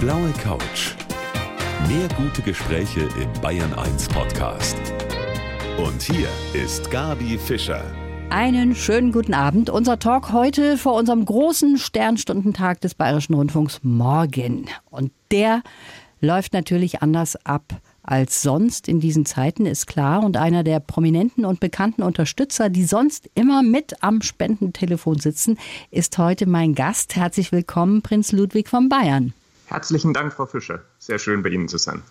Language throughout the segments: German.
blaue Couch. Mehr gute Gespräche im Bayern 1 Podcast. Und hier ist Gabi Fischer. Einen schönen guten Abend. Unser Talk heute vor unserem großen Sternstundentag des Bayerischen Rundfunks morgen. Und der läuft natürlich anders ab als sonst in diesen Zeiten, ist klar. Und einer der prominenten und bekannten Unterstützer, die sonst immer mit am Spendentelefon sitzen, ist heute mein Gast. Herzlich willkommen, Prinz Ludwig von Bayern. Herzlichen Dank, Frau Fischer. Sehr schön, bei Ihnen zu sein.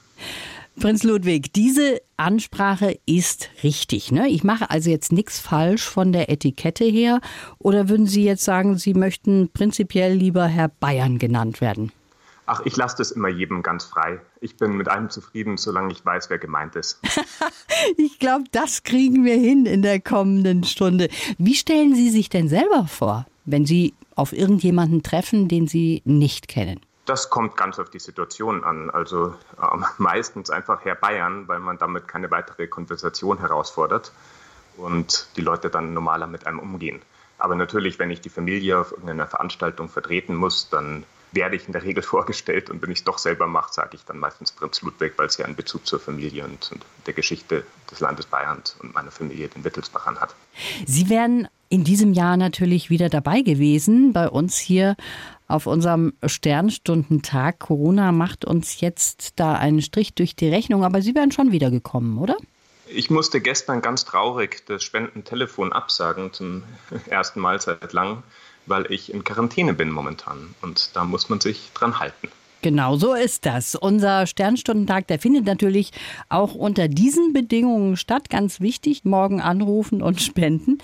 Prinz Ludwig, diese Ansprache ist richtig. Ne? Ich mache also jetzt nichts falsch von der Etikette her. Oder würden Sie jetzt sagen, Sie möchten prinzipiell lieber Herr Bayern genannt werden? Ach, ich lasse das immer jedem ganz frei. Ich bin mit allem zufrieden, solange ich weiß, wer gemeint ist. ich glaube, das kriegen wir hin in der kommenden Stunde. Wie stellen Sie sich denn selber vor, wenn Sie auf irgendjemanden treffen, den Sie nicht kennen? Das kommt ganz auf die Situation an. Also äh, meistens einfach Herr Bayern, weil man damit keine weitere Konversation herausfordert und die Leute dann normaler mit einem umgehen. Aber natürlich, wenn ich die Familie auf irgendeiner Veranstaltung vertreten muss, dann werde ich in der Regel vorgestellt und wenn ich es doch selber mache, sage ich dann meistens Prinz Ludwig, weil es ja einen Bezug zur Familie und, und der Geschichte des Landes Bayern und meiner Familie, den Wittelsbachern, hat. Sie wären in diesem Jahr natürlich wieder dabei gewesen bei uns hier auf unserem Sternstundentag. Corona macht uns jetzt da einen Strich durch die Rechnung, aber Sie wären schon wieder gekommen, oder? Ich musste gestern ganz traurig das Spendentelefon absagen zum ersten Mal seit langem weil ich in Quarantäne bin momentan. Und da muss man sich dran halten. Genau so ist das. Unser Sternstundentag, der findet natürlich auch unter diesen Bedingungen statt. Ganz wichtig, morgen anrufen und spenden.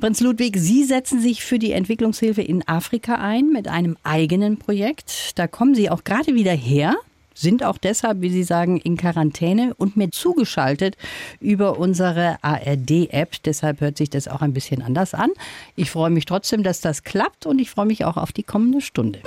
Prinz Ludwig, Sie setzen sich für die Entwicklungshilfe in Afrika ein mit einem eigenen Projekt. Da kommen Sie auch gerade wieder her sind auch deshalb, wie Sie sagen, in Quarantäne und mir zugeschaltet über unsere ARD-App. Deshalb hört sich das auch ein bisschen anders an. Ich freue mich trotzdem, dass das klappt und ich freue mich auch auf die kommende Stunde.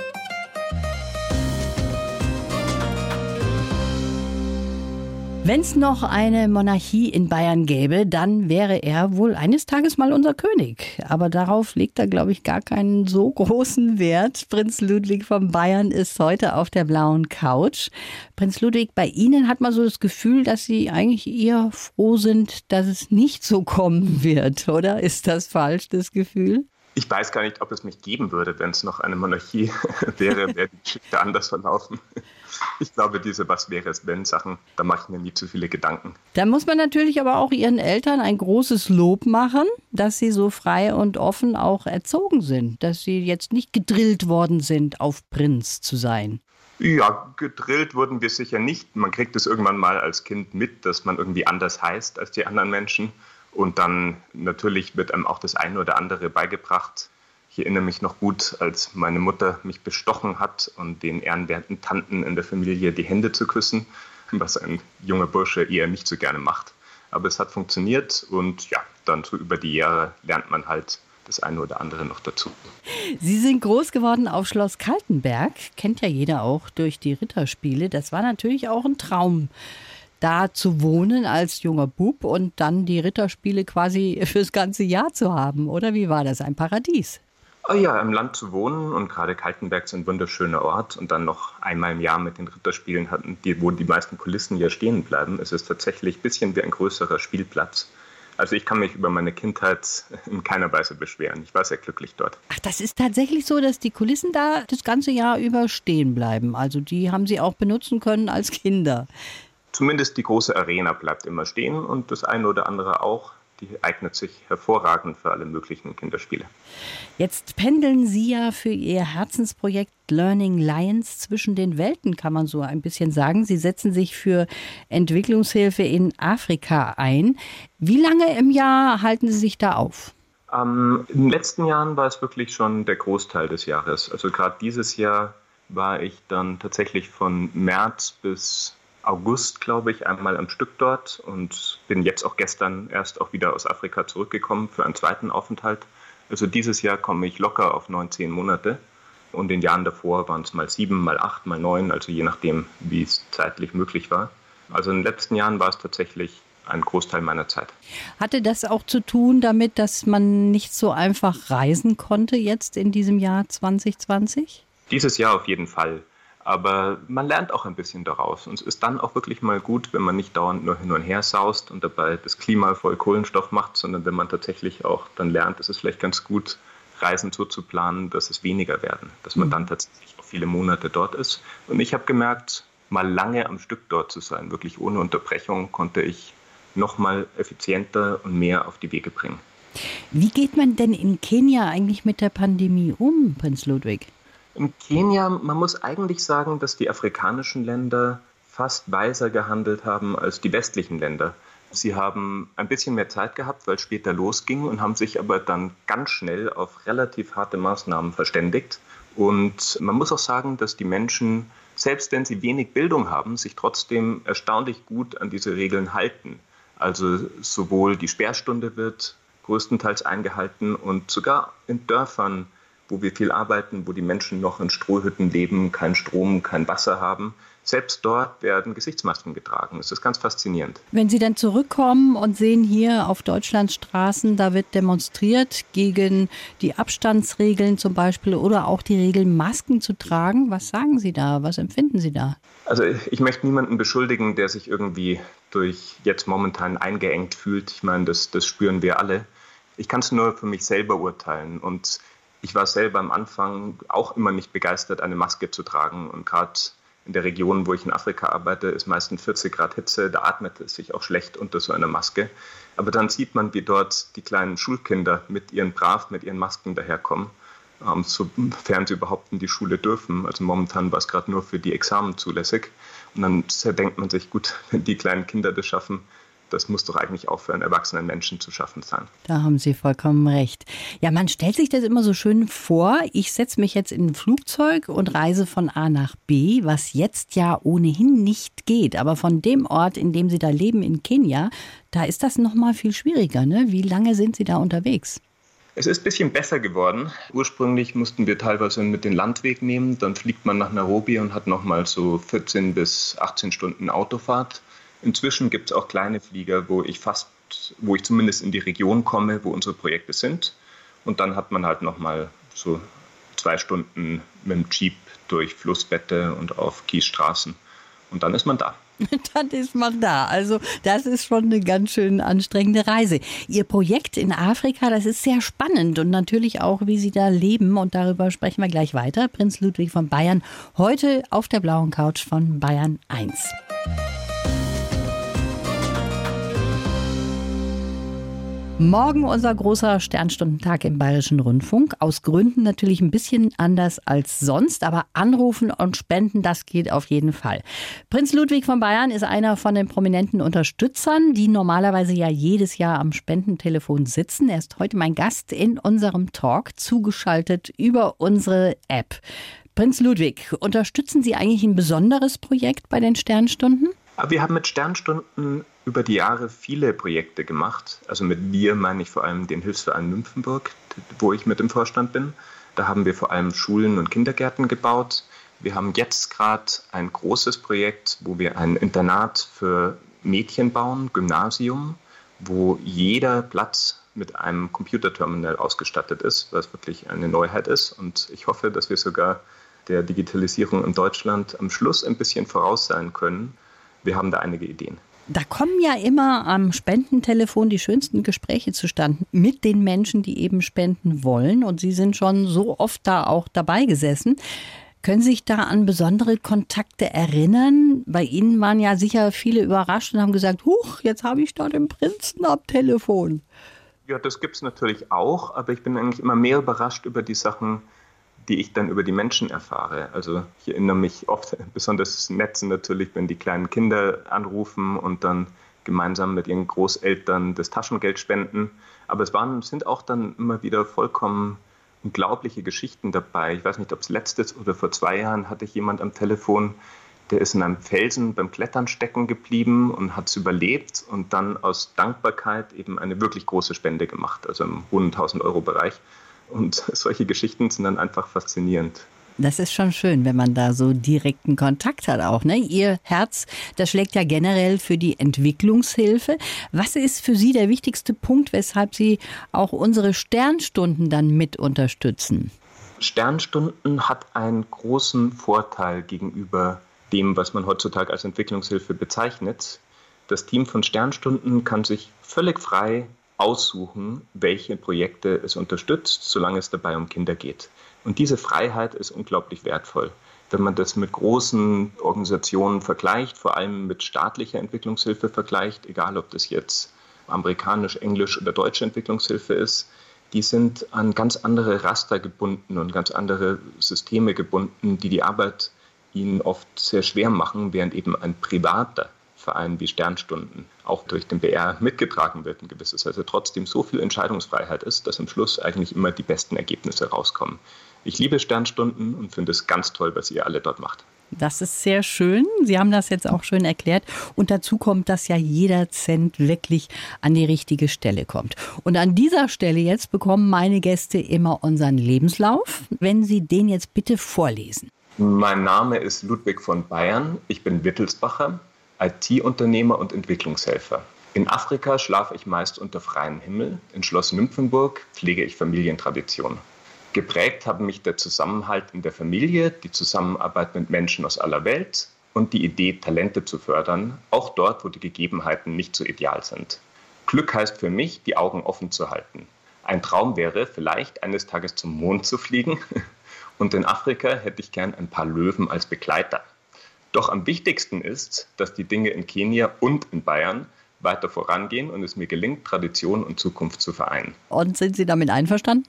Wenn es noch eine Monarchie in Bayern gäbe, dann wäre er wohl eines Tages mal unser König. Aber darauf legt er, glaube ich, gar keinen so großen Wert. Prinz Ludwig von Bayern ist heute auf der blauen Couch. Prinz Ludwig, bei Ihnen hat man so das Gefühl, dass Sie eigentlich eher froh sind, dass es nicht so kommen wird, oder? Ist das falsch, das Gefühl? Ich weiß gar nicht, ob es mich geben würde, wenn es noch eine Monarchie wäre, wäre die Geschichte anders verlaufen ich glaube, diese Was wäre es wenn Sachen, da mache ich mir nie zu viele Gedanken. Da muss man natürlich aber auch Ihren Eltern ein großes Lob machen, dass sie so frei und offen auch erzogen sind, dass sie jetzt nicht gedrillt worden sind, auf Prinz zu sein. Ja, gedrillt wurden wir sicher nicht. Man kriegt es irgendwann mal als Kind mit, dass man irgendwie anders heißt als die anderen Menschen. Und dann natürlich wird einem auch das eine oder andere beigebracht, ich erinnere mich noch gut, als meine Mutter mich bestochen hat und den ehrenwerten Tanten in der Familie die Hände zu küssen, was ein junger Bursche eher nicht so gerne macht. Aber es hat funktioniert und ja, dann so über die Jahre lernt man halt das eine oder andere noch dazu. Sie sind groß geworden auf Schloss Kaltenberg, kennt ja jeder auch durch die Ritterspiele. Das war natürlich auch ein Traum da zu wohnen als junger Bub und dann die Ritterspiele quasi fürs ganze Jahr zu haben, oder wie war das? Ein Paradies. Oh ja, im Land zu wohnen und gerade Kaltenberg ist ein wunderschöner Ort und dann noch einmal im Jahr mit den Ritterspielen hatten, die, wo die meisten Kulissen ja stehen bleiben, ist es tatsächlich ein bisschen wie ein größerer Spielplatz. Also ich kann mich über meine Kindheit in keiner Weise beschweren. Ich war sehr glücklich dort. Ach, das ist tatsächlich so, dass die Kulissen da das ganze Jahr über stehen bleiben. Also die haben sie auch benutzen können als Kinder. Zumindest die große Arena bleibt immer stehen und das eine oder andere auch die eignet sich hervorragend für alle möglichen Kinderspiele. Jetzt pendeln Sie ja für Ihr Herzensprojekt Learning Lions zwischen den Welten, kann man so ein bisschen sagen. Sie setzen sich für Entwicklungshilfe in Afrika ein. Wie lange im Jahr halten Sie sich da auf? Ähm, in den letzten Jahren war es wirklich schon der Großteil des Jahres. Also gerade dieses Jahr war ich dann tatsächlich von März bis August, glaube ich, einmal am Stück dort und bin jetzt auch gestern erst auch wieder aus Afrika zurückgekommen für einen zweiten Aufenthalt. Also dieses Jahr komme ich locker auf neun, zehn Monate. Und in den Jahren davor waren es mal sieben, mal acht, mal neun, also je nachdem, wie es zeitlich möglich war. Also in den letzten Jahren war es tatsächlich ein Großteil meiner Zeit. Hatte das auch zu tun damit, dass man nicht so einfach reisen konnte jetzt in diesem Jahr 2020? Dieses Jahr auf jeden Fall. Aber man lernt auch ein bisschen daraus. Und es ist dann auch wirklich mal gut, wenn man nicht dauernd nur hin und her saust und dabei das Klima voll Kohlenstoff macht, sondern wenn man tatsächlich auch dann lernt, es ist vielleicht ganz gut, Reisen so zu planen, dass es weniger werden, dass man mhm. dann tatsächlich auch viele Monate dort ist. Und ich habe gemerkt, mal lange am Stück dort zu sein, wirklich ohne Unterbrechung, konnte ich noch mal effizienter und mehr auf die Wege bringen. Wie geht man denn in Kenia eigentlich mit der Pandemie um, Prinz Ludwig? In Kenia, man muss eigentlich sagen, dass die afrikanischen Länder fast weiser gehandelt haben als die westlichen Länder. Sie haben ein bisschen mehr Zeit gehabt, weil es später losging und haben sich aber dann ganz schnell auf relativ harte Maßnahmen verständigt. Und man muss auch sagen, dass die Menschen, selbst wenn sie wenig Bildung haben, sich trotzdem erstaunlich gut an diese Regeln halten. Also sowohl die Sperrstunde wird größtenteils eingehalten und sogar in Dörfern, wo wir viel arbeiten, wo die Menschen noch in Strohhütten leben, kein Strom, kein Wasser haben, selbst dort werden Gesichtsmasken getragen. Das ist ganz faszinierend. Wenn Sie dann zurückkommen und sehen hier auf Deutschlands Straßen, da wird demonstriert gegen die Abstandsregeln zum Beispiel oder auch die Regel, Masken zu tragen. Was sagen Sie da? Was empfinden Sie da? Also ich möchte niemanden beschuldigen, der sich irgendwie durch jetzt momentan eingeengt fühlt. Ich meine, das, das spüren wir alle. Ich kann es nur für mich selber urteilen. Und ich war selber am Anfang auch immer nicht begeistert, eine Maske zu tragen. Und gerade in der Region, wo ich in Afrika arbeite, ist meistens 40 Grad Hitze, da atmet es sich auch schlecht unter so einer Maske. Aber dann sieht man, wie dort die kleinen Schulkinder mit ihren Brav, mit ihren Masken daherkommen, ähm, sofern sie überhaupt in die Schule dürfen. Also momentan war es gerade nur für die Examen zulässig. Und dann denkt man sich, gut, wenn die kleinen Kinder das schaffen, das muss doch eigentlich auch für einen erwachsenen Menschen zu schaffen sein. Da haben Sie vollkommen recht. Ja, man stellt sich das immer so schön vor. Ich setze mich jetzt in ein Flugzeug und reise von A nach B, was jetzt ja ohnehin nicht geht. Aber von dem Ort, in dem Sie da leben, in Kenia, da ist das noch mal viel schwieriger. Ne? Wie lange sind Sie da unterwegs? Es ist ein bisschen besser geworden. Ursprünglich mussten wir teilweise mit den Landweg nehmen. Dann fliegt man nach Nairobi und hat noch mal so 14 bis 18 Stunden Autofahrt. Inzwischen gibt es auch kleine Flieger, wo ich fast, wo ich zumindest in die Region komme, wo unsere Projekte sind. Und dann hat man halt nochmal so zwei Stunden mit dem Jeep durch Flussbette und auf Kiesstraßen. Und dann ist man da. dann ist man da. Also das ist schon eine ganz schön anstrengende Reise. Ihr Projekt in Afrika, das ist sehr spannend und natürlich auch, wie Sie da leben. Und darüber sprechen wir gleich weiter. Prinz Ludwig von Bayern, heute auf der blauen Couch von Bayern 1. Morgen unser großer Sternstundentag im Bayerischen Rundfunk. Aus Gründen natürlich ein bisschen anders als sonst, aber anrufen und spenden, das geht auf jeden Fall. Prinz Ludwig von Bayern ist einer von den prominenten Unterstützern, die normalerweise ja jedes Jahr am Spendentelefon sitzen. Er ist heute mein Gast in unserem Talk, zugeschaltet über unsere App. Prinz Ludwig, unterstützen Sie eigentlich ein besonderes Projekt bei den Sternstunden? Wir haben mit Sternstunden über die Jahre viele Projekte gemacht. Also mit wir meine ich vor allem den Hilfsverein Nymphenburg, wo ich mit im Vorstand bin. Da haben wir vor allem Schulen und Kindergärten gebaut. Wir haben jetzt gerade ein großes Projekt, wo wir ein Internat für Mädchen bauen, Gymnasium, wo jeder Platz mit einem Computerterminal ausgestattet ist, was wirklich eine Neuheit ist. Und ich hoffe, dass wir sogar der Digitalisierung in Deutschland am Schluss ein bisschen voraus sein können. Wir haben da einige Ideen. Da kommen ja immer am Spendentelefon die schönsten Gespräche zustande mit den Menschen, die eben spenden wollen. Und Sie sind schon so oft da auch dabei gesessen. Können Sie sich da an besondere Kontakte erinnern? Bei Ihnen waren ja sicher viele überrascht und haben gesagt, huch, jetzt habe ich da den Prinzen am Telefon. Ja, das gibt es natürlich auch, aber ich bin eigentlich immer mehr überrascht über die Sachen, die ich dann über die Menschen erfahre. Also ich erinnere mich oft, besonders nett sind natürlich, wenn die kleinen Kinder anrufen und dann gemeinsam mit ihren Großeltern das Taschengeld spenden. Aber es waren, sind auch dann immer wieder vollkommen unglaubliche Geschichten dabei. Ich weiß nicht, ob es letztes oder vor zwei Jahren hatte ich jemand am Telefon, der ist in einem Felsen beim Klettern stecken geblieben und hat es überlebt und dann aus Dankbarkeit eben eine wirklich große Spende gemacht, also im hohen 1000 Euro Bereich. Und solche Geschichten sind dann einfach faszinierend. Das ist schon schön, wenn man da so direkten Kontakt hat auch. Ne? Ihr Herz, das schlägt ja generell für die Entwicklungshilfe. Was ist für Sie der wichtigste Punkt, weshalb Sie auch unsere Sternstunden dann mit unterstützen? Sternstunden hat einen großen Vorteil gegenüber dem, was man heutzutage als Entwicklungshilfe bezeichnet. Das Team von Sternstunden kann sich völlig frei aussuchen, welche Projekte es unterstützt, solange es dabei um Kinder geht. Und diese Freiheit ist unglaublich wertvoll. Wenn man das mit großen Organisationen vergleicht, vor allem mit staatlicher Entwicklungshilfe vergleicht, egal ob das jetzt amerikanisch, englisch oder deutsche Entwicklungshilfe ist, die sind an ganz andere Raster gebunden und ganz andere Systeme gebunden, die die Arbeit ihnen oft sehr schwer machen, während eben ein privater Verein wie Sternstunden auch durch den BR mitgetragen wird, ein gewisses, also trotzdem so viel Entscheidungsfreiheit ist, dass am Schluss eigentlich immer die besten Ergebnisse rauskommen. Ich liebe Sternstunden und finde es ganz toll, was ihr alle dort macht. Das ist sehr schön. Sie haben das jetzt auch schön erklärt. Und dazu kommt, dass ja jeder Cent wirklich an die richtige Stelle kommt. Und an dieser Stelle jetzt bekommen meine Gäste immer unseren Lebenslauf. Wenn Sie den jetzt bitte vorlesen. Mein Name ist Ludwig von Bayern. Ich bin Wittelsbacher, IT-Unternehmer und Entwicklungshelfer. In Afrika schlafe ich meist unter freiem Himmel. In Schloss Nymphenburg pflege ich Familientradition. Geprägt haben mich der Zusammenhalt in der Familie, die Zusammenarbeit mit Menschen aus aller Welt und die Idee, Talente zu fördern, auch dort, wo die Gegebenheiten nicht so ideal sind. Glück heißt für mich, die Augen offen zu halten. Ein Traum wäre, vielleicht eines Tages zum Mond zu fliegen. Und in Afrika hätte ich gern ein paar Löwen als Begleiter. Doch am wichtigsten ist, dass die Dinge in Kenia und in Bayern weiter vorangehen und es mir gelingt, Tradition und Zukunft zu vereinen. Und sind Sie damit einverstanden?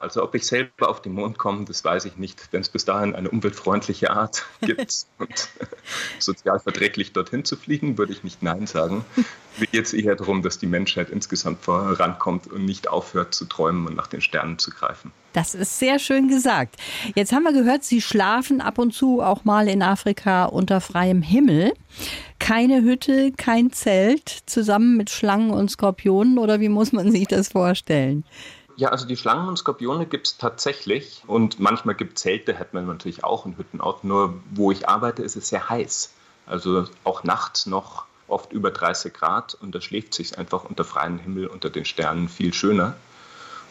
Also ob ich selber auf den Mond komme, das weiß ich nicht. Wenn es bis dahin eine umweltfreundliche Art gibt und sozial verträglich dorthin zu fliegen, würde ich nicht Nein sagen. Mir geht es eher darum, dass die Menschheit insgesamt vorankommt und nicht aufhört zu träumen und nach den Sternen zu greifen. Das ist sehr schön gesagt. Jetzt haben wir gehört, Sie schlafen ab und zu auch mal in Afrika unter freiem Himmel. Keine Hütte, kein Zelt, zusammen mit Schlangen und Skorpionen oder wie muss man sich das vorstellen? Ja, also die Schlangen und Skorpione gibt es tatsächlich und manchmal gibt es Zelte, hätte man natürlich auch in Hüttenort. Nur wo ich arbeite, ist es sehr heiß. Also auch nachts noch oft über 30 Grad und da schläft sich einfach unter freiem Himmel, unter den Sternen viel schöner.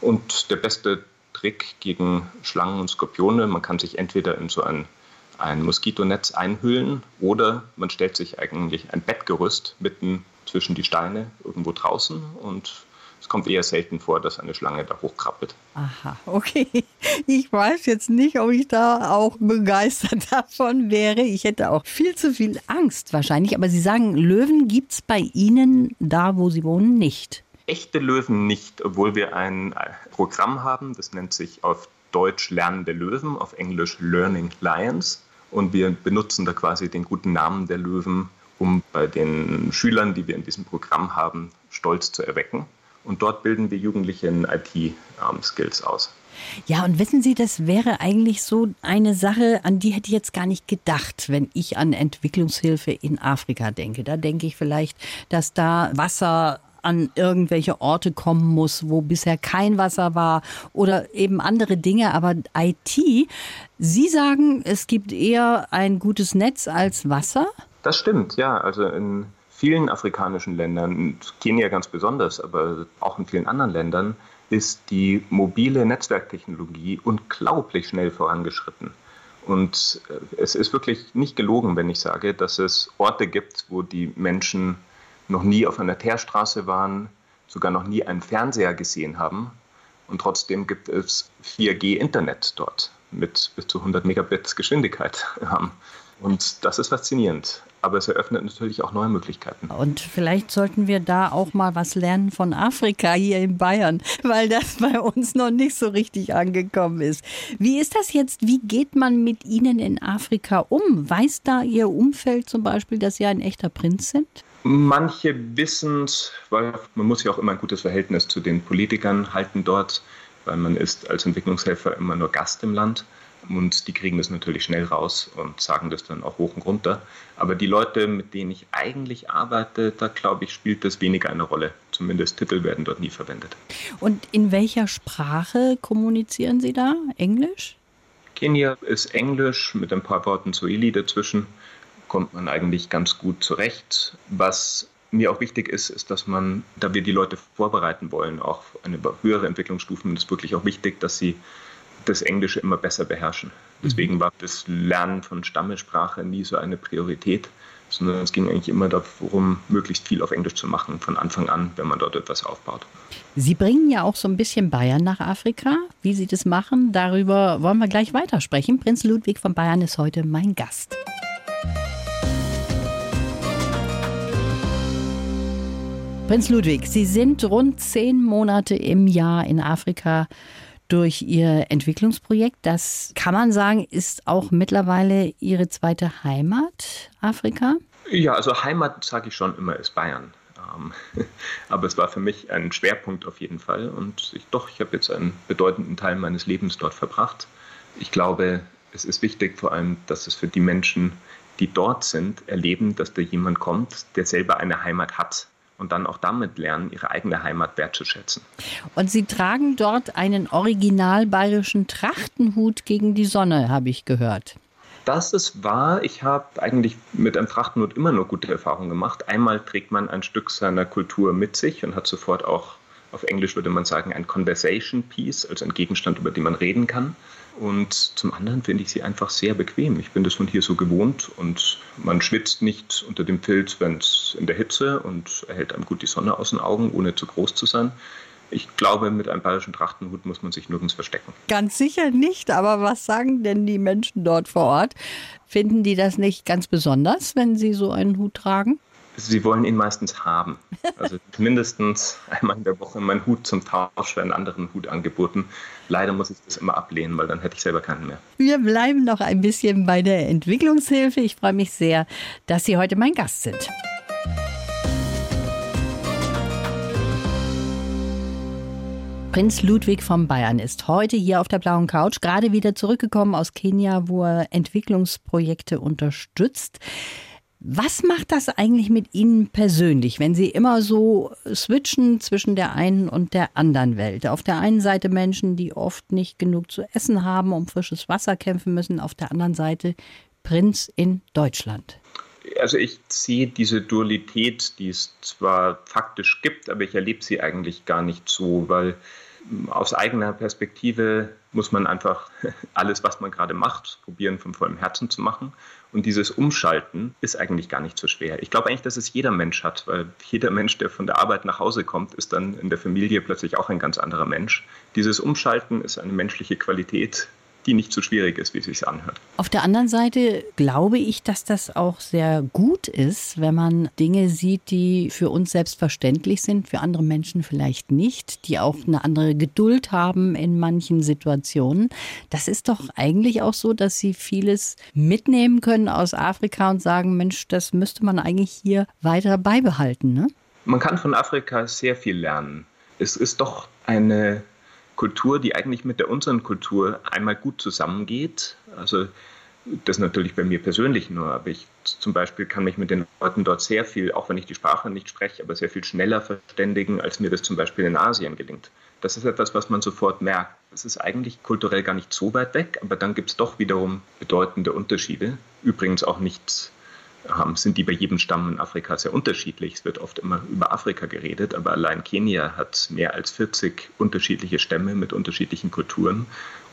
Und der beste Trick gegen Schlangen und Skorpione, man kann sich entweder in so ein, ein Moskitonetz einhüllen oder man stellt sich eigentlich ein Bettgerüst mitten zwischen die Steine irgendwo draußen und es kommt eher selten vor, dass eine Schlange da hochkrabbelt. Aha, okay. Ich weiß jetzt nicht, ob ich da auch begeistert davon wäre. Ich hätte auch viel zu viel Angst wahrscheinlich. Aber Sie sagen, Löwen gibt es bei Ihnen da, wo Sie wohnen, nicht. Echte Löwen nicht, obwohl wir ein Programm haben, das nennt sich auf Deutsch Lernende Löwen, auf Englisch Learning Lions. Und wir benutzen da quasi den guten Namen der Löwen, um bei den Schülern, die wir in diesem Programm haben, Stolz zu erwecken. Und dort bilden wir Jugendliche in IT-Skills aus. Ja, und wissen Sie, das wäre eigentlich so eine Sache, an die hätte ich jetzt gar nicht gedacht, wenn ich an Entwicklungshilfe in Afrika denke. Da denke ich vielleicht, dass da Wasser an irgendwelche Orte kommen muss, wo bisher kein Wasser war oder eben andere Dinge. Aber IT, Sie sagen, es gibt eher ein gutes Netz als Wasser? Das stimmt, ja. Also in vielen afrikanischen Ländern, Kenia ganz besonders, aber auch in vielen anderen Ländern, ist die mobile Netzwerktechnologie unglaublich schnell vorangeschritten. Und äh, es ist wirklich nicht gelogen, wenn ich sage, dass es Orte gibt, wo die Menschen noch nie auf einer Teerstraße waren, sogar noch nie einen Fernseher gesehen haben. Und trotzdem gibt es 4G-Internet dort mit bis zu 100 Megabit Geschwindigkeit. Und das ist faszinierend aber es eröffnet natürlich auch neue Möglichkeiten. Und vielleicht sollten wir da auch mal was lernen von Afrika hier in Bayern, weil das bei uns noch nicht so richtig angekommen ist. Wie ist das jetzt? Wie geht man mit Ihnen in Afrika um? Weiß da Ihr Umfeld zum Beispiel, dass Sie ein echter Prinz sind? Manche wissen es, weil man muss ja auch immer ein gutes Verhältnis zu den Politikern halten dort, weil man ist als Entwicklungshelfer immer nur Gast im Land. Und die kriegen das natürlich schnell raus und sagen das dann auch hoch und runter. Aber die Leute, mit denen ich eigentlich arbeite, da glaube ich, spielt das weniger eine Rolle. Zumindest Titel werden dort nie verwendet. Und in welcher Sprache kommunizieren Sie da? Englisch? Kenia ist Englisch mit ein paar Worten Swahili dazwischen. Kommt man eigentlich ganz gut zurecht. Was mir auch wichtig ist, ist, dass man, da wir die Leute vorbereiten wollen, auch eine höhere Entwicklungsstufen, ist wirklich auch wichtig, dass sie das Englische immer besser beherrschen. Deswegen war das Lernen von Stammesprache nie so eine Priorität, sondern es ging eigentlich immer darum, möglichst viel auf Englisch zu machen, von Anfang an, wenn man dort etwas aufbaut. Sie bringen ja auch so ein bisschen Bayern nach Afrika. Wie Sie das machen, darüber wollen wir gleich weitersprechen. Prinz Ludwig von Bayern ist heute mein Gast. Prinz Ludwig, Sie sind rund zehn Monate im Jahr in Afrika durch Ihr Entwicklungsprojekt. Das kann man sagen, ist auch mittlerweile Ihre zweite Heimat, Afrika? Ja, also Heimat sage ich schon immer, ist Bayern. Ähm, aber es war für mich ein Schwerpunkt auf jeden Fall. Und ich, doch, ich habe jetzt einen bedeutenden Teil meines Lebens dort verbracht. Ich glaube, es ist wichtig vor allem, dass es für die Menschen, die dort sind, erleben, dass da jemand kommt, der selber eine Heimat hat und dann auch damit lernen, ihre eigene Heimat wertzuschätzen. Und Sie tragen dort einen original bayerischen Trachtenhut gegen die Sonne, habe ich gehört. Das ist wahr. Ich habe eigentlich mit einem Trachtenhut immer nur gute Erfahrungen gemacht. Einmal trägt man ein Stück seiner Kultur mit sich und hat sofort auch, auf Englisch würde man sagen, ein Conversation Piece, also ein Gegenstand, über den man reden kann. Und zum anderen finde ich sie einfach sehr bequem. Ich bin das von hier so gewohnt und man schwitzt nicht unter dem Pilz, wenn es in der Hitze und erhält einem gut die Sonne aus den Augen, ohne zu groß zu sein. Ich glaube, mit einem bayerischen Trachtenhut muss man sich nirgends verstecken. Ganz sicher nicht, aber was sagen denn die Menschen dort vor Ort? Finden die das nicht ganz besonders, wenn sie so einen Hut tragen? Sie wollen ihn meistens haben. Also mindestens einmal in der Woche meinen Hut zum Tausch für einen anderen Hut angeboten. Leider muss ich das immer ablehnen, weil dann hätte ich selber keinen mehr. Wir bleiben noch ein bisschen bei der Entwicklungshilfe. Ich freue mich sehr, dass Sie heute mein Gast sind. Prinz Ludwig von Bayern ist heute hier auf der blauen Couch, gerade wieder zurückgekommen aus Kenia, wo er Entwicklungsprojekte unterstützt. Was macht das eigentlich mit Ihnen persönlich, wenn Sie immer so switchen zwischen der einen und der anderen Welt? Auf der einen Seite Menschen, die oft nicht genug zu essen haben, um frisches Wasser kämpfen müssen, auf der anderen Seite Prinz in Deutschland. Also ich sehe diese Dualität, die es zwar faktisch gibt, aber ich erlebe sie eigentlich gar nicht so, weil aus eigener Perspektive muss man einfach alles, was man gerade macht, probieren von vollem Herzen zu machen. Und dieses Umschalten ist eigentlich gar nicht so schwer. Ich glaube eigentlich, dass es jeder Mensch hat, weil jeder Mensch, der von der Arbeit nach Hause kommt, ist dann in der Familie plötzlich auch ein ganz anderer Mensch. Dieses Umschalten ist eine menschliche Qualität, die nicht so schwierig ist, wie es sich anhört. Auf der anderen Seite glaube ich, dass das auch sehr gut ist, wenn man Dinge sieht, die für uns selbstverständlich sind, für andere Menschen vielleicht nicht, die auch eine andere Geduld haben in manchen Situationen. Das ist doch eigentlich auch so, dass sie vieles mitnehmen können aus Afrika und sagen, Mensch, das müsste man eigentlich hier weiter beibehalten. Ne? Man kann von Afrika sehr viel lernen. Es ist doch eine Kultur, die eigentlich mit der unseren Kultur einmal gut zusammengeht. Also das natürlich bei mir persönlich nur, aber ich zum Beispiel kann mich mit den Leuten dort sehr viel, auch wenn ich die Sprache nicht spreche, aber sehr viel schneller verständigen, als mir das zum Beispiel in Asien gelingt. Das ist etwas, was man sofort merkt. Es ist eigentlich kulturell gar nicht so weit weg, aber dann gibt es doch wiederum bedeutende Unterschiede. Übrigens auch nicht haben, sind die bei jedem Stamm in Afrika sehr unterschiedlich. Es wird oft immer über Afrika geredet, aber allein Kenia hat mehr als 40 unterschiedliche Stämme mit unterschiedlichen Kulturen.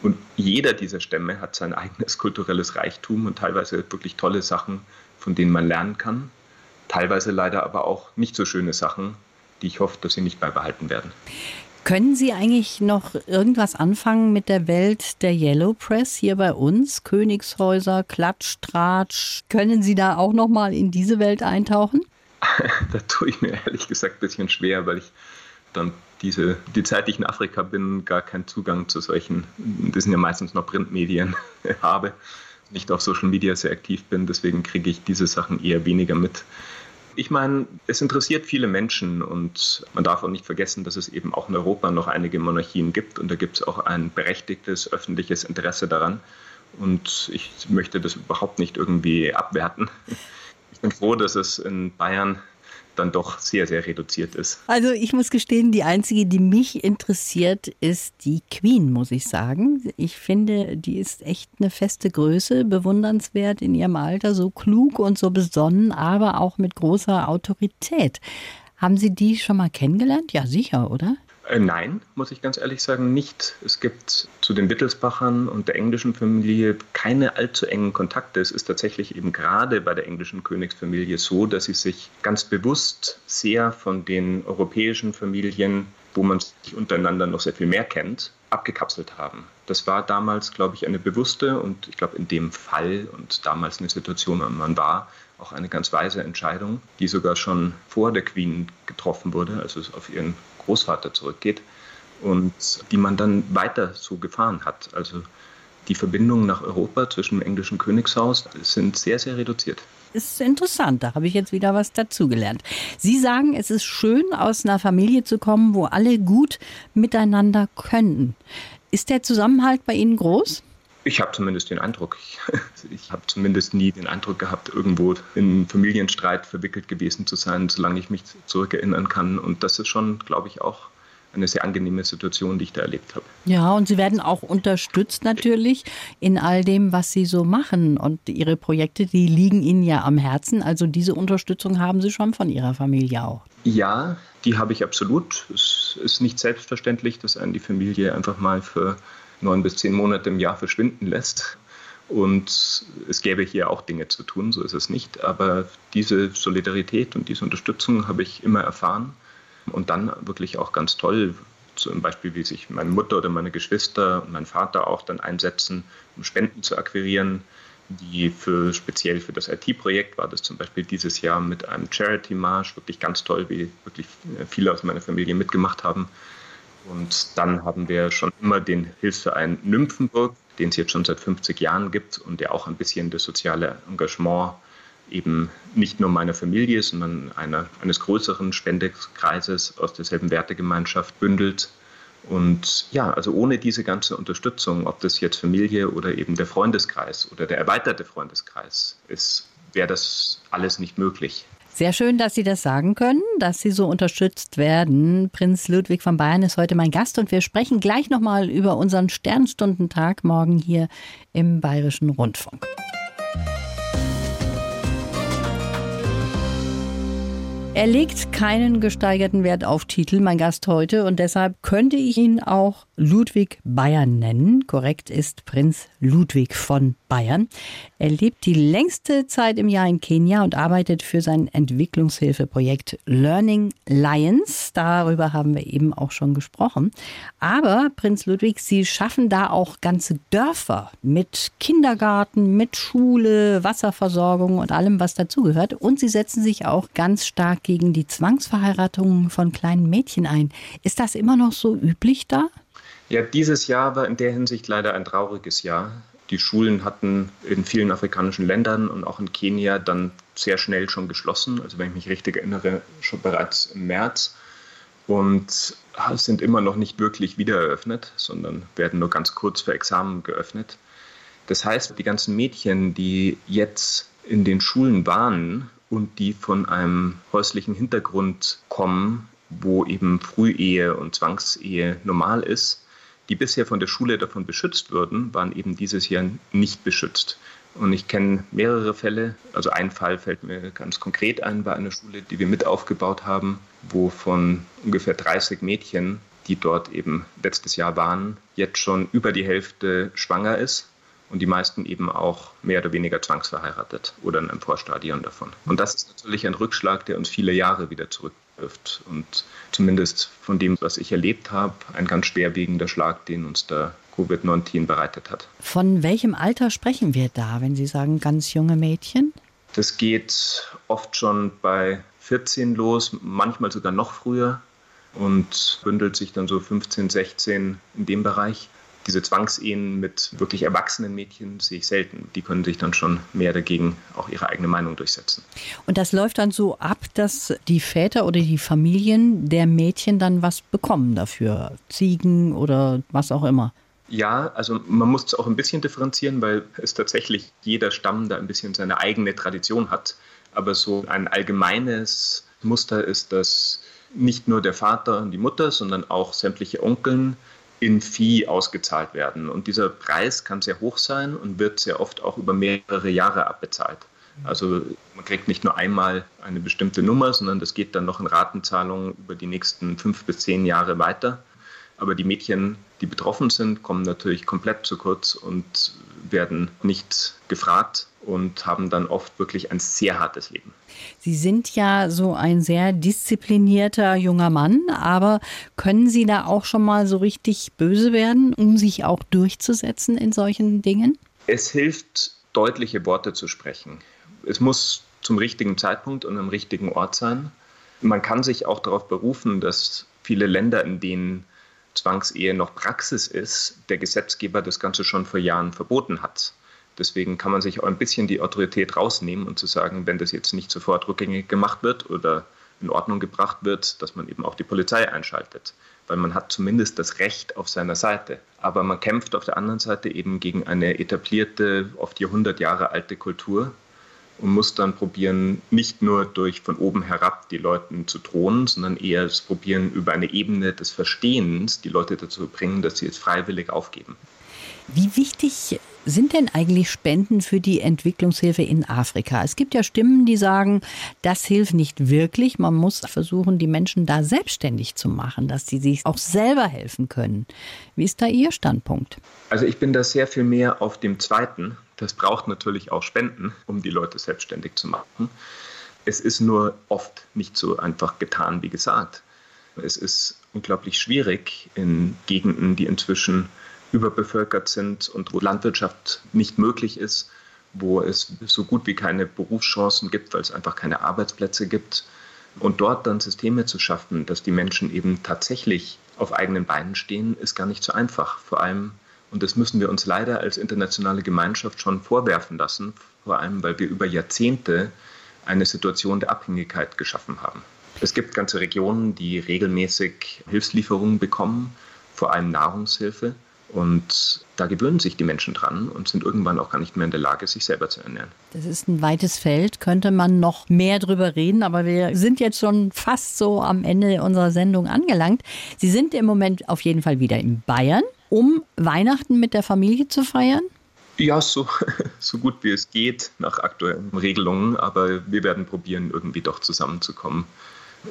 Und jeder dieser Stämme hat sein eigenes kulturelles Reichtum und teilweise wirklich tolle Sachen, von denen man lernen kann. Teilweise leider aber auch nicht so schöne Sachen, die ich hoffe, dass sie nicht beibehalten werden. Können Sie eigentlich noch irgendwas anfangen mit der Welt der Yellow Press hier bei uns? Königshäuser, Klatsch, Tratsch. Können Sie da auch noch mal in diese Welt eintauchen? da tue ich mir ehrlich gesagt ein bisschen schwer, weil ich dann diese, die Zeit, die ich in Afrika bin, gar keinen Zugang zu solchen, das sind ja meistens noch Printmedien, habe. Nicht auf Social Media sehr aktiv bin, deswegen kriege ich diese Sachen eher weniger mit. Ich meine, es interessiert viele Menschen und man darf auch nicht vergessen, dass es eben auch in Europa noch einige Monarchien gibt und da gibt es auch ein berechtigtes öffentliches Interesse daran. Und ich möchte das überhaupt nicht irgendwie abwerten. Ich bin froh, dass es in Bayern dann doch sehr, sehr reduziert ist. Also ich muss gestehen, die einzige, die mich interessiert, ist die Queen, muss ich sagen. Ich finde, die ist echt eine feste Größe, bewundernswert in ihrem Alter, so klug und so besonnen, aber auch mit großer Autorität. Haben Sie die schon mal kennengelernt? Ja, sicher, oder? Äh, nein, muss ich ganz ehrlich sagen, nicht. Es gibt zu den Wittelsbachern und der englischen Familie keine allzu engen Kontakte. Es ist tatsächlich eben gerade bei der englischen Königsfamilie so, dass sie sich ganz bewusst sehr von den europäischen Familien, wo man sich untereinander noch sehr viel mehr kennt, abgekapselt haben. Das war damals, glaube ich, eine bewusste und ich glaube in dem Fall und damals eine Situation, in der man war, auch eine ganz weise Entscheidung, die sogar schon vor der Queen getroffen wurde, also auf ihren Großvater zurückgeht und die man dann weiter so gefahren hat. Also die Verbindungen nach Europa zwischen dem englischen Königshaus sind sehr, sehr reduziert. Ist interessant, da habe ich jetzt wieder was dazugelernt. Sie sagen, es ist schön, aus einer Familie zu kommen, wo alle gut miteinander können. Ist der Zusammenhalt bei Ihnen groß? Ich habe zumindest den Eindruck. Ich, ich habe zumindest nie den Eindruck gehabt, irgendwo in Familienstreit verwickelt gewesen zu sein, solange ich mich zurückerinnern kann. Und das ist schon, glaube ich, auch eine sehr angenehme Situation, die ich da erlebt habe. Ja, und Sie werden auch unterstützt natürlich in all dem, was Sie so machen. Und Ihre Projekte, die liegen Ihnen ja am Herzen. Also diese Unterstützung haben Sie schon von Ihrer Familie auch. Ja, die habe ich absolut. Es ist nicht selbstverständlich, dass einen die Familie einfach mal für neun bis zehn Monate im Jahr verschwinden lässt. Und es gäbe hier auch Dinge zu tun, so ist es nicht. Aber diese Solidarität und diese Unterstützung habe ich immer erfahren. Und dann wirklich auch ganz toll, zum Beispiel, wie sich meine Mutter oder meine Geschwister und mein Vater auch dann einsetzen, um Spenden zu akquirieren. Die für speziell für das IT-Projekt war das zum Beispiel dieses Jahr mit einem Charity-Marsch wirklich ganz toll, wie wirklich viele aus meiner Familie mitgemacht haben. Und dann haben wir schon immer den Hilfsverein Nymphenburg, den es jetzt schon seit 50 Jahren gibt und der auch ein bisschen das soziale Engagement eben nicht nur meiner Familie, sondern einer, eines größeren Spendekreises aus derselben Wertegemeinschaft bündelt. Und ja, also ohne diese ganze Unterstützung, ob das jetzt Familie oder eben der Freundeskreis oder der erweiterte Freundeskreis ist, wäre das alles nicht möglich. Sehr schön, dass Sie das sagen können, dass Sie so unterstützt werden. Prinz Ludwig von Bayern ist heute mein Gast und wir sprechen gleich nochmal über unseren Sternstundentag morgen hier im Bayerischen Rundfunk. Er legt keinen gesteigerten Wert auf Titel, mein Gast heute, und deshalb könnte ich ihn auch Ludwig Bayern nennen. Korrekt ist Prinz Ludwig von Bayern. Er lebt die längste Zeit im Jahr in Kenia und arbeitet für sein Entwicklungshilfeprojekt Learning Lions. Darüber haben wir eben auch schon gesprochen. Aber Prinz Ludwig, Sie schaffen da auch ganze Dörfer mit Kindergarten, mit Schule, Wasserversorgung und allem, was dazugehört. Und Sie setzen sich auch ganz stark gegen die Zwangsverheiratung von kleinen Mädchen ein. Ist das immer noch so üblich da? Ja, dieses Jahr war in der Hinsicht leider ein trauriges Jahr. Die Schulen hatten in vielen afrikanischen Ländern und auch in Kenia dann sehr schnell schon geschlossen. Also wenn ich mich richtig erinnere, schon bereits im März. Und sind immer noch nicht wirklich wieder eröffnet, sondern werden nur ganz kurz für Examen geöffnet. Das heißt, die ganzen Mädchen, die jetzt in den Schulen waren und die von einem häuslichen Hintergrund kommen, wo eben Frühehe und Zwangsehe normal ist, die bisher von der Schule davon beschützt wurden, waren eben dieses Jahr nicht beschützt. Und ich kenne mehrere Fälle. Also ein Fall fällt mir ganz konkret ein bei einer Schule, die wir mit aufgebaut haben, wo von ungefähr 30 Mädchen, die dort eben letztes Jahr waren, jetzt schon über die Hälfte schwanger ist und die meisten eben auch mehr oder weniger zwangsverheiratet oder in einem Vorstadion davon. Und das ist natürlich ein Rückschlag, der uns viele Jahre wieder zurück trifft. Und zumindest von dem, was ich erlebt habe, ein ganz schwerwiegender Schlag, den uns da Covid-19 bereitet hat. Von welchem Alter sprechen wir da, wenn Sie sagen ganz junge Mädchen? Das geht oft schon bei 14 los, manchmal sogar noch früher und bündelt sich dann so 15, 16 in dem Bereich diese Zwangsehen mit wirklich erwachsenen Mädchen sehe ich selten. Die können sich dann schon mehr dagegen auch ihre eigene Meinung durchsetzen. Und das läuft dann so ab, dass die Väter oder die Familien der Mädchen dann was bekommen dafür? Ziegen oder was auch immer? Ja, also man muss es auch ein bisschen differenzieren, weil es tatsächlich jeder Stamm da ein bisschen seine eigene Tradition hat. Aber so ein allgemeines Muster ist, dass nicht nur der Vater und die Mutter, sondern auch sämtliche Onkeln in Vieh ausgezahlt werden. Und dieser Preis kann sehr hoch sein und wird sehr oft auch über mehrere Jahre abbezahlt. Also man kriegt nicht nur einmal eine bestimmte Nummer, sondern das geht dann noch in Ratenzahlungen über die nächsten fünf bis zehn Jahre weiter. Aber die Mädchen, die betroffen sind, kommen natürlich komplett zu kurz und werden nicht gefragt und haben dann oft wirklich ein sehr hartes Leben. Sie sind ja so ein sehr disziplinierter junger Mann, aber können Sie da auch schon mal so richtig böse werden, um sich auch durchzusetzen in solchen Dingen? Es hilft, deutliche Worte zu sprechen. Es muss zum richtigen Zeitpunkt und am richtigen Ort sein. Man kann sich auch darauf berufen, dass viele Länder, in denen Zwangsehe noch Praxis ist, der Gesetzgeber das Ganze schon vor Jahren verboten hat. Deswegen kann man sich auch ein bisschen die Autorität rausnehmen und zu sagen, wenn das jetzt nicht sofort rückgängig gemacht wird oder in Ordnung gebracht wird, dass man eben auch die Polizei einschaltet. Weil man hat zumindest das Recht auf seiner Seite. Aber man kämpft auf der anderen Seite eben gegen eine etablierte, oft Jahrhundert Jahre alte Kultur und muss dann probieren, nicht nur durch von oben herab die Leuten zu drohen, sondern eher das Probieren über eine Ebene des Verstehens die Leute dazu bringen, dass sie es freiwillig aufgeben. Wie wichtig sind denn eigentlich Spenden für die Entwicklungshilfe in Afrika? Es gibt ja Stimmen, die sagen, das hilft nicht wirklich. Man muss versuchen, die Menschen da selbstständig zu machen, dass sie sich auch selber helfen können. Wie ist da Ihr Standpunkt? Also ich bin da sehr viel mehr auf dem zweiten. Das braucht natürlich auch Spenden, um die Leute selbstständig zu machen. Es ist nur oft nicht so einfach getan, wie gesagt. Es ist unglaublich schwierig in Gegenden, die inzwischen überbevölkert sind und wo Landwirtschaft nicht möglich ist, wo es so gut wie keine Berufschancen gibt, weil es einfach keine Arbeitsplätze gibt. Und dort dann Systeme zu schaffen, dass die Menschen eben tatsächlich auf eigenen Beinen stehen, ist gar nicht so einfach. Vor allem, und das müssen wir uns leider als internationale Gemeinschaft schon vorwerfen lassen, vor allem weil wir über Jahrzehnte eine Situation der Abhängigkeit geschaffen haben. Es gibt ganze Regionen, die regelmäßig Hilfslieferungen bekommen, vor allem Nahrungshilfe. Und da gewöhnen sich die Menschen dran und sind irgendwann auch gar nicht mehr in der Lage, sich selber zu ernähren. Das ist ein weites Feld, könnte man noch mehr drüber reden, aber wir sind jetzt schon fast so am Ende unserer Sendung angelangt. Sie sind im Moment auf jeden Fall wieder in Bayern, um Weihnachten mit der Familie zu feiern. Ja, so, so gut wie es geht nach aktuellen Regelungen, aber wir werden probieren, irgendwie doch zusammenzukommen,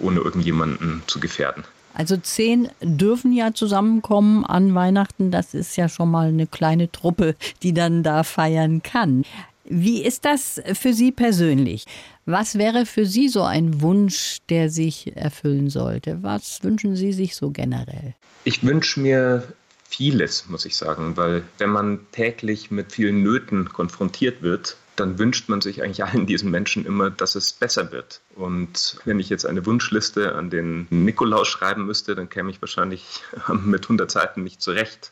ohne irgendjemanden zu gefährden. Also zehn dürfen ja zusammenkommen an Weihnachten. Das ist ja schon mal eine kleine Truppe, die dann da feiern kann. Wie ist das für Sie persönlich? Was wäre für Sie so ein Wunsch, der sich erfüllen sollte? Was wünschen Sie sich so generell? Ich wünsche mir vieles, muss ich sagen, weil wenn man täglich mit vielen Nöten konfrontiert wird, dann wünscht man sich eigentlich allen diesen Menschen immer, dass es besser wird. Und wenn ich jetzt eine Wunschliste an den Nikolaus schreiben müsste, dann käme ich wahrscheinlich mit 100 Seiten nicht zurecht.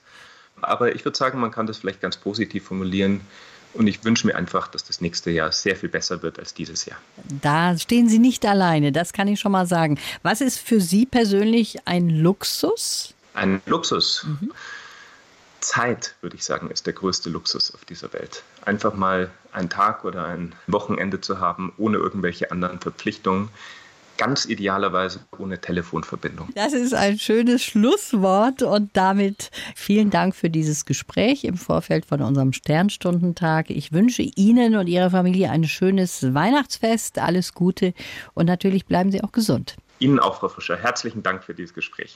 Aber ich würde sagen, man kann das vielleicht ganz positiv formulieren. Und ich wünsche mir einfach, dass das nächste Jahr sehr viel besser wird als dieses Jahr. Da stehen Sie nicht alleine, das kann ich schon mal sagen. Was ist für Sie persönlich ein Luxus? Ein Luxus. Mhm. Zeit, würde ich sagen, ist der größte Luxus auf dieser Welt. Einfach mal einen Tag oder ein Wochenende zu haben, ohne irgendwelche anderen Verpflichtungen. Ganz idealerweise ohne Telefonverbindung. Das ist ein schönes Schlusswort und damit vielen Dank für dieses Gespräch im Vorfeld von unserem Sternstundentag. Ich wünsche Ihnen und Ihrer Familie ein schönes Weihnachtsfest, alles Gute und natürlich bleiben Sie auch gesund. Ihnen auch, Frau Fischer. Herzlichen Dank für dieses Gespräch